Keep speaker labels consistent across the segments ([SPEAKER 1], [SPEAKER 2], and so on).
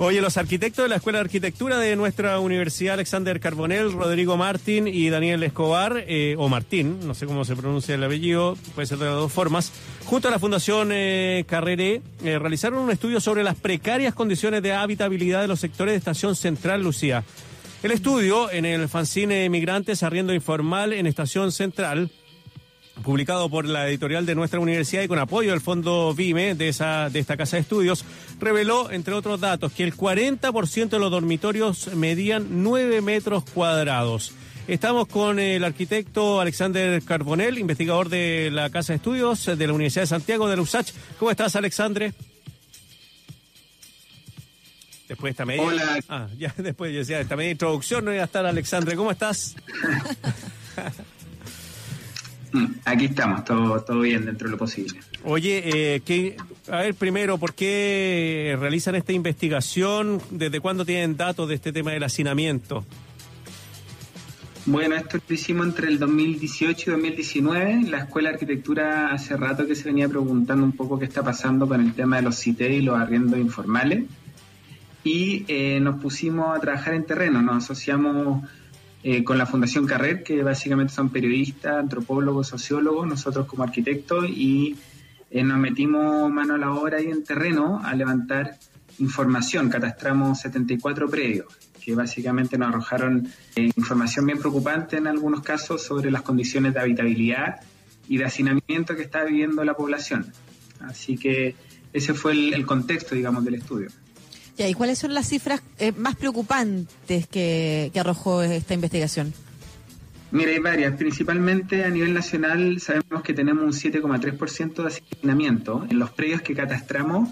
[SPEAKER 1] Oye, los arquitectos de la Escuela de Arquitectura de nuestra universidad, Alexander Carbonell, Rodrigo Martín y Daniel Escobar, eh, o Martín, no sé cómo se pronuncia el apellido, puede ser de las dos formas, junto a la Fundación eh, Carreré, eh, realizaron un estudio sobre las precarias condiciones de habitabilidad de los sectores de Estación Central, Lucía. El estudio en el fanzine Migrantes Arriendo Informal en Estación Central publicado por la editorial de nuestra universidad y con apoyo del fondo VIME de, esa, de esta casa de estudios, reveló, entre otros datos, que el 40% de los dormitorios medían 9 metros cuadrados. Estamos con el arquitecto Alexander Carbonell, investigador de la Casa de Estudios de la Universidad de Santiago de la USACH. ¿Cómo estás, Alexandre? Después de esta media.
[SPEAKER 2] Hola.
[SPEAKER 1] Ah, ya después yo decía, esta media introducción no iba a estar, Alexandre. ¿Cómo estás?
[SPEAKER 2] Mm, Aquí estamos, todo, todo bien dentro de lo posible.
[SPEAKER 1] Oye, eh, a ver, primero, ¿por qué realizan esta investigación? ¿Desde cuándo tienen datos de este tema del hacinamiento?
[SPEAKER 2] Bueno, esto lo hicimos entre el 2018 y 2019. La Escuela de Arquitectura hace rato que se venía preguntando un poco qué está pasando con el tema de los CITE y los arriendos informales. Y eh, nos pusimos a trabajar en terreno, nos asociamos eh, con la Fundación Carrer, que básicamente son periodistas, antropólogos, sociólogos, nosotros como arquitectos, y eh, nos metimos mano a la obra ahí en terreno a levantar información. Catastramos 74 predios, que básicamente nos arrojaron eh, información bien preocupante en algunos casos sobre las condiciones de habitabilidad y de hacinamiento que está viviendo la población. Así que ese fue el contexto, digamos, del estudio.
[SPEAKER 3] Ya, ¿y cuáles son las cifras eh, más preocupantes que, que arrojó esta investigación?
[SPEAKER 2] Mira, hay varias. Principalmente a nivel nacional sabemos que tenemos un 7,3% de hacinamiento. En los predios que catastramos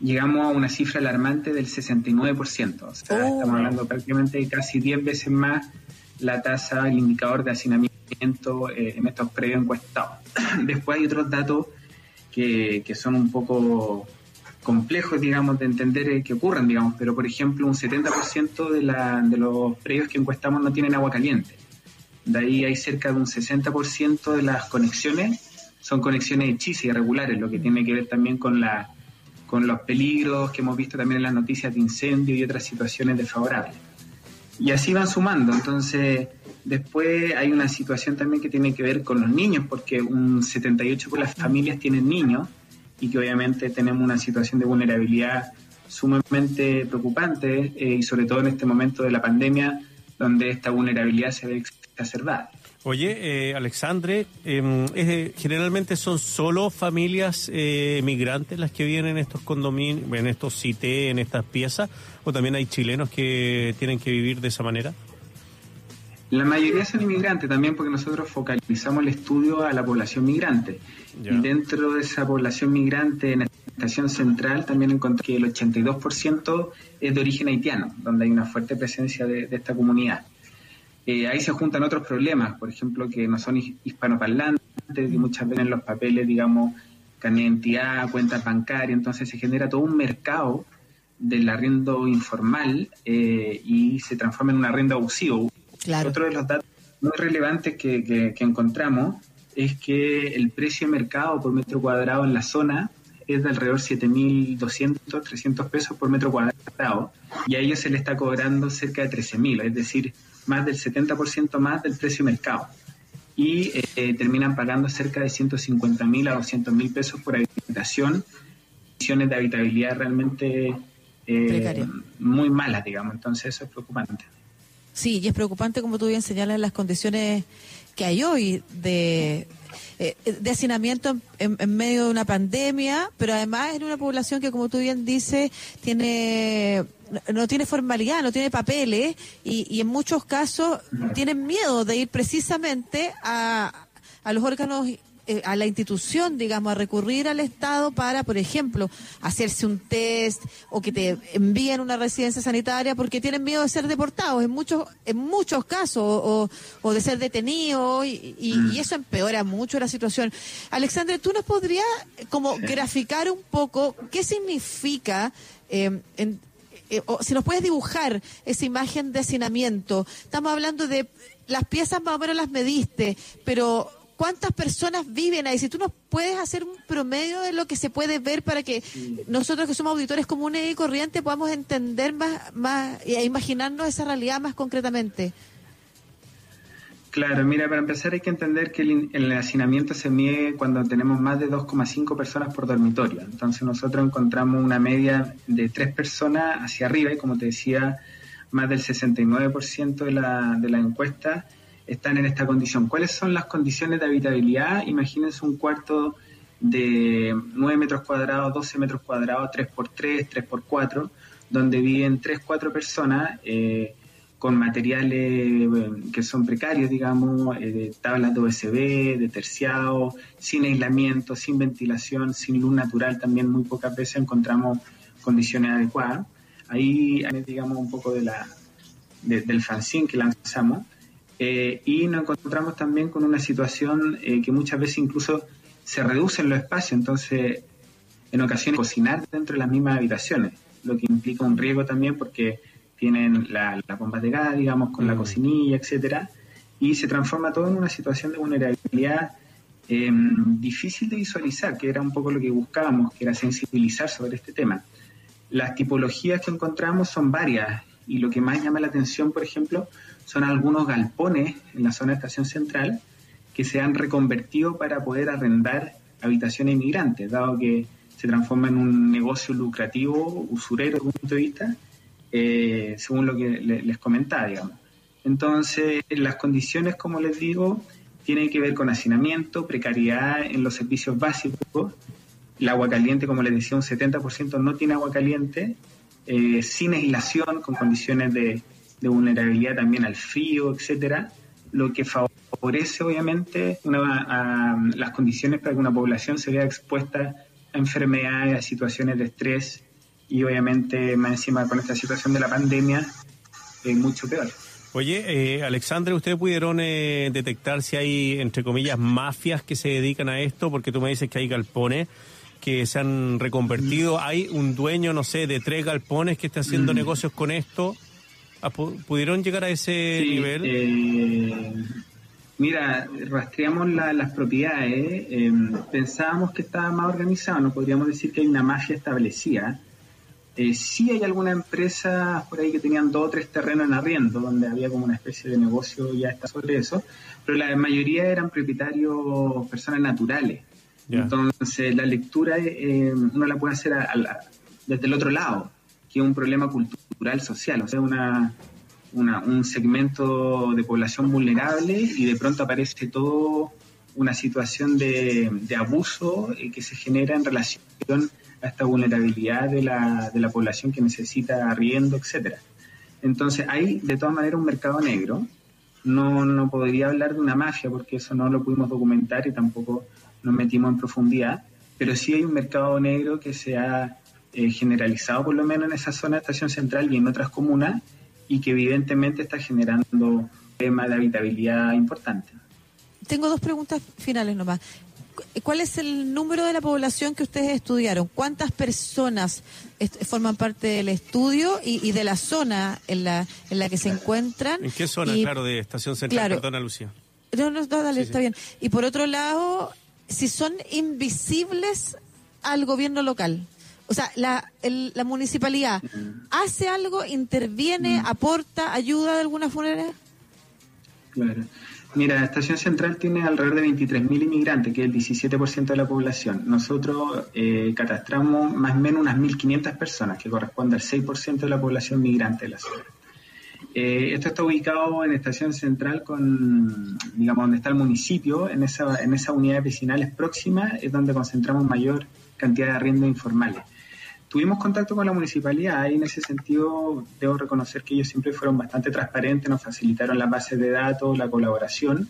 [SPEAKER 2] llegamos a una cifra alarmante del 69%. O sea,
[SPEAKER 3] Oh.
[SPEAKER 2] estamos hablando prácticamente de casi 10 veces más la tasa, el indicador de hacinamiento eh, en estos predios encuestados. Después hay otros datos que, que son un poco complejos, digamos, de entender eh, que ocurran, digamos, pero por ejemplo un 70% de, la, de los predios que encuestamos no tienen agua caliente. De ahí hay cerca de un 60% de las conexiones son conexiones hechizas y irregulares, lo que tiene que ver también con, la, con los peligros que hemos visto también en las noticias de incendio y otras situaciones desfavorables. Y así van sumando. Entonces, después hay una situación también que tiene que ver con los niños, porque un 78% de las familias tienen niños y que obviamente tenemos una situación de vulnerabilidad sumamente preocupante eh, y sobre todo en este momento de la pandemia donde esta vulnerabilidad se ve exacerbada.
[SPEAKER 1] Oye, eh, Alexandre, eh, eh, generalmente son solo familias eh, migrantes las que viven en estos condominios, en estos CIT, en estas piezas, o también hay chilenos que tienen que vivir de esa manera.
[SPEAKER 2] La mayoría son inmigrantes también porque nosotros focalizamos el estudio a la población migrante. Y dentro de esa población migrante en la estación central también encontré que el 82% es de origen haitiano, donde hay una fuerte presencia de, de esta comunidad. Eh, ahí se juntan otros problemas, por ejemplo, que no son his- hispanoparlantes, que muchas veces en los papeles, digamos, carnet de identidad, cuentas bancarias, entonces se genera todo un mercado del arriendo informal eh, y se transforma en un arriendo abusivo.
[SPEAKER 3] Claro.
[SPEAKER 2] Otro de los datos muy relevantes que, que- que encontramos es que el precio de mercado por metro cuadrado en la zona es de alrededor 7.200, 300 pesos por metro cuadrado y a ellos se le está cobrando cerca de 13.000, es decir, más del 70% más del precio de mercado. Y eh, terminan pagando cerca de 150.000 a 200.000 pesos por habitación, condiciones de habitabilidad realmente eh, muy malas, digamos, entonces eso es preocupante.
[SPEAKER 3] Sí, y es preocupante, como tú bien señalas, las condiciones que hay hoy de, eh, de hacinamiento en, en- medio de una pandemia, pero además en una población que, como tú bien dices, tiene no- no tiene formalidad, no tiene papeles y, y en muchos casos tienen miedo de ir precisamente a, a los órganos eh, a la institución, digamos, a recurrir al Estado para, por ejemplo, hacerse un test o que te envíen una residencia sanitaria porque tienen miedo de ser deportados en muchos en muchos casos o, o de ser detenidos y, y- y eso empeora mucho la situación. Alexandre, ¿tú nos podrías eh, como graficar un poco qué significa eh, en- eh, o si nos puedes dibujar esa imagen de hacinamiento? Estamos hablando de las piezas más o menos las mediste, pero ¿cuántas personas viven ahí? Si tú nos puedes hacer un promedio de lo que se puede ver para que nosotros que somos auditores comunes y corrientes podamos entender más, más e imaginarnos esa realidad más concretamente.
[SPEAKER 2] Claro, mira, para empezar hay que entender que el, hacinamiento se mide cuando tenemos más de 2,5 personas por dormitorio. Entonces nosotros encontramos una media de tres personas hacia arriba y como te decía, más del 69% de la, de la encuesta están en esta condición. ¿Cuáles son las condiciones de habitabilidad? Imagínense un cuarto de 9 metros cuadrados, 12 metros cuadrados, 3x3, 3x4, donde viven 3, 4 personas. Eh, con materiales que son precarios, digamos, eh, de tablas de USB, de terciado, sin aislamiento, sin ventilación, sin luz natural, también muy pocas veces encontramos condiciones adecuadas. Ahí, digamos, un poco de la, del fanzine que lanzamos. Eh, y nos encontramos también con una situación eh, que muchas veces incluso se reducen los espacios, entonces en ocasiones cocinar dentro de las mismas habitaciones, lo que implica un riesgo también porque tienen la, la bomba de gas, digamos, con la mm. cocinilla, etcétera, y se transforma todo en una situación de vulnerabilidad em, difícil de visualizar, que era un poco lo que buscábamos, que era sensibilizar sobre este tema. Las tipologías que encontramos son varias y lo que más llama la atención, por ejemplo, son algunos galpones en la zona de estación central que se han reconvertido para poder arrendar habitaciones inmigrantes, dado que se transforma en un negocio lucrativo, usurero desde un punto de vista, eh, según lo que les comentaba, digamos. Entonces, las condiciones, como les digo, tienen que ver con hacinamiento, precariedad en los servicios básicos, el agua caliente, como les decía, un 70% no tiene agua caliente, eh, sin aislación, con condiciones de, vulnerabilidad también al frío, etcétera, lo que favorece obviamente las condiciones para que una población se vea expuesta a enfermedades, a situaciones de estrés y obviamente más encima con esta situación de la pandemia es mucho peor.
[SPEAKER 1] Oye, eh, Alexandre, ¿ustedes pudieron eh, detectar si hay, entre comillas, mafias que se dedican a esto? Porque tú me dices que hay galpones que se han reconvertido. ¿Hay un dueño, no sé, de tres galpones que está haciendo mm. negocios con esto? Ah, ¿Pudieron llegar a ese nivel?
[SPEAKER 2] Eh, mira, rastreamos las propiedades, em, pensábamos que estaba más organizado, no podríamos decir que hay una mafia establecida, eh, sí hay alguna empresa por ahí que tenían dos o tres terrenos en arriendo, donde había como una especie de negocio ya está sobre eso, pero la mayoría eran propietarios, personas naturales. Entonces, la lectura eh, uno la puede hacer desde el otro lado, que es un problema cultural, social, o sea, una, un segmento de población vulnerable y de pronto aparece todo una situación de, de abuso eh, que se genera en relación a esta vulnerabilidad de la, de la población que necesita arriendo, etcétera. Entonces hay de todas maneras un mercado negro. No, no podría hablar de una mafia porque eso no lo pudimos documentar y tampoco nos metimos en profundidad, pero sí hay un mercado negro que se ha eh, generalizado por lo menos en esa zona de estación central y en otras comunas y que evidentemente está generando temas de habitabilidad importante.
[SPEAKER 3] Tengo dos preguntas finales nomás. ¿Cuál es el número de la población que ustedes estudiaron? ¿Cuántas personas forman parte del estudio y, de la zona en la, en la que se encuentran?
[SPEAKER 1] ¿En qué zona, claro, de Estación Central? Perdona, Lucía.
[SPEAKER 3] No, no, dale, está bien. Y por otro lado, si son invisibles al gobierno local. O sea, la, la municipalidad hace algo, interviene, mm. aporta, ayuda de alguna manera.
[SPEAKER 2] Claro. Mira, Estación Central tiene alrededor de 23.000 inmigrantes, que es el 17% de la población. Nosotros eh, catastramos más o menos unas 1.500 personas, que corresponde al 6% de la población migrante de la ciudad. Eh, esto está ubicado en Estación Central, con, digamos, donde está el municipio, en esa, en esa unidad vecinales próxima es donde concentramos mayor cantidad de arriendos informales. Tuvimos contacto con la municipalidad y en ese sentido debo reconocer que ellos siempre fueron bastante transparentes, nos facilitaron las bases de datos, la colaboración.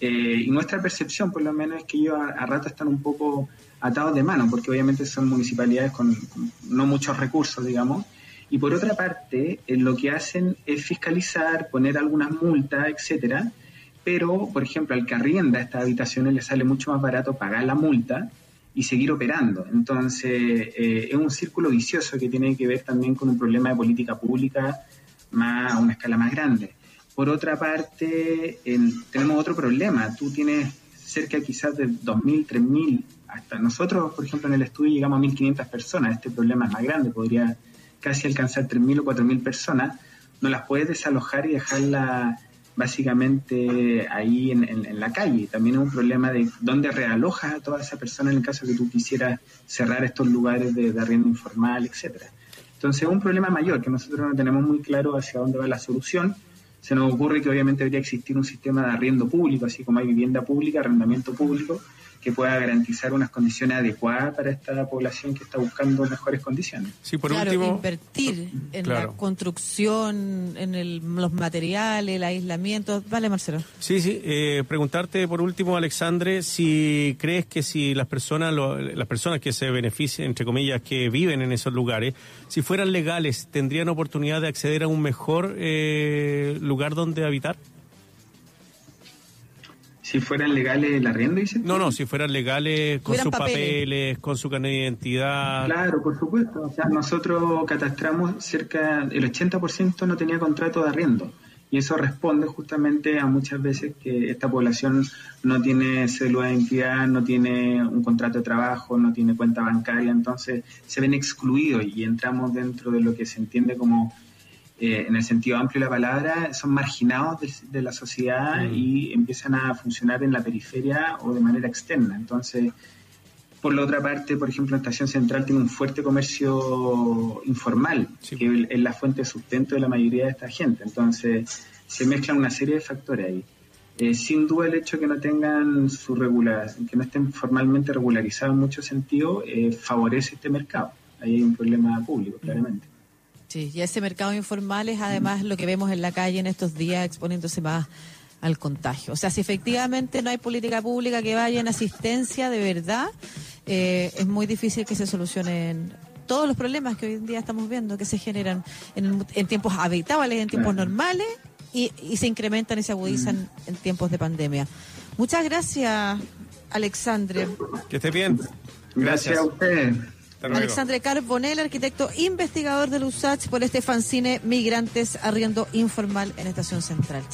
[SPEAKER 2] Eh, y nuestra percepción, por lo menos, es que ellos a, rato están un poco atados de mano, porque obviamente son municipalidades con, no muchos recursos, digamos. Y por otra parte, eh, lo que hacen es fiscalizar, poner algunas multas, etcétera. Pero, por ejemplo, al que arrienda estas habitaciones le sale mucho más barato pagar la multa y seguir operando. Entonces, eh, es un círculo vicioso que tiene que ver también con un problema de política pública más, a una escala más grande. Por otra parte, tenemos otro problema. Tú tienes cerca quizás de 2.000, 3.000, hasta nosotros, por ejemplo, en el estudio llegamos a 1.500 personas, este problema es más grande, podría casi alcanzar 3.000 o 4.000 personas, no las puedes desalojar y dejarla básicamente ahí en, la calle. También es un problema de dónde realojas a toda esa persona en el caso que tú quisieras cerrar estos lugares de, de arriendo informal, etcétera. Entonces es un problema mayor que nosotros no tenemos muy claro hacia dónde va la solución. Se nos ocurre que obviamente debería existir un sistema de arriendo público, así como hay vivienda pública, arrendamiento público, que pueda garantizar unas condiciones adecuadas para esta población que está buscando mejores condiciones.
[SPEAKER 3] Sí, por claro, invertir en la construcción, en los materiales, el aislamiento. Vale, Marcelo.
[SPEAKER 1] Sí, sí. Eh, preguntarte por último, Alexandre, si crees que si las personas, las personas que se benefician, entre comillas, que viven en esos lugares, si fueran legales, tendrían oportunidad de acceder a un mejor eh, lugar donde habitar
[SPEAKER 2] si fueran legales el arriendo, dice.
[SPEAKER 1] No, no, si fueran legales con sus papeles. con su carnet de identidad.
[SPEAKER 2] Claro, por supuesto. O sea, nosotros catastramos cerca, el 80% no tenía contrato de arriendo. Y eso responde justamente a muchas veces que esta población no tiene célula de identidad, no tiene un contrato de trabajo, no tiene cuenta bancaria, entonces se ven excluidos y entramos dentro de lo que se entiende como eh, en el sentido amplio de la palabra, son marginados de, la sociedad mm. y empiezan a funcionar en la periferia o de manera externa. Entonces, por la otra parte, por ejemplo, la Estación Central tiene un fuerte comercio informal, que es la fuente de sustento de la mayoría de esta gente. Entonces, se mezclan una serie de factores ahí. Eh, sin duda el hecho de que no tengan su regular, que no estén formalmente regularizados en muchos sentidos, eh, favorece este mercado. Ahí hay un problema público, claramente.
[SPEAKER 3] Sí, y ese mercado informal es además lo que vemos en la calle en estos días exponiéndose más al contagio. O sea, si efectivamente no hay política pública que vaya en asistencia de verdad, eh, es muy difícil que se solucionen todos los problemas que hoy en día estamos viendo, que se generan en, tiempos habitables, en tiempos normales, y, se incrementan y se agudizan mm. en tiempos de pandemia. Muchas gracias, Alexandre.
[SPEAKER 1] Que esté bien.
[SPEAKER 2] Gracias, gracias a usted.
[SPEAKER 3] Alexandre Carbonell, arquitecto investigador del USACH por este fanzine Migrantes Arriendo Informal en Estación Central.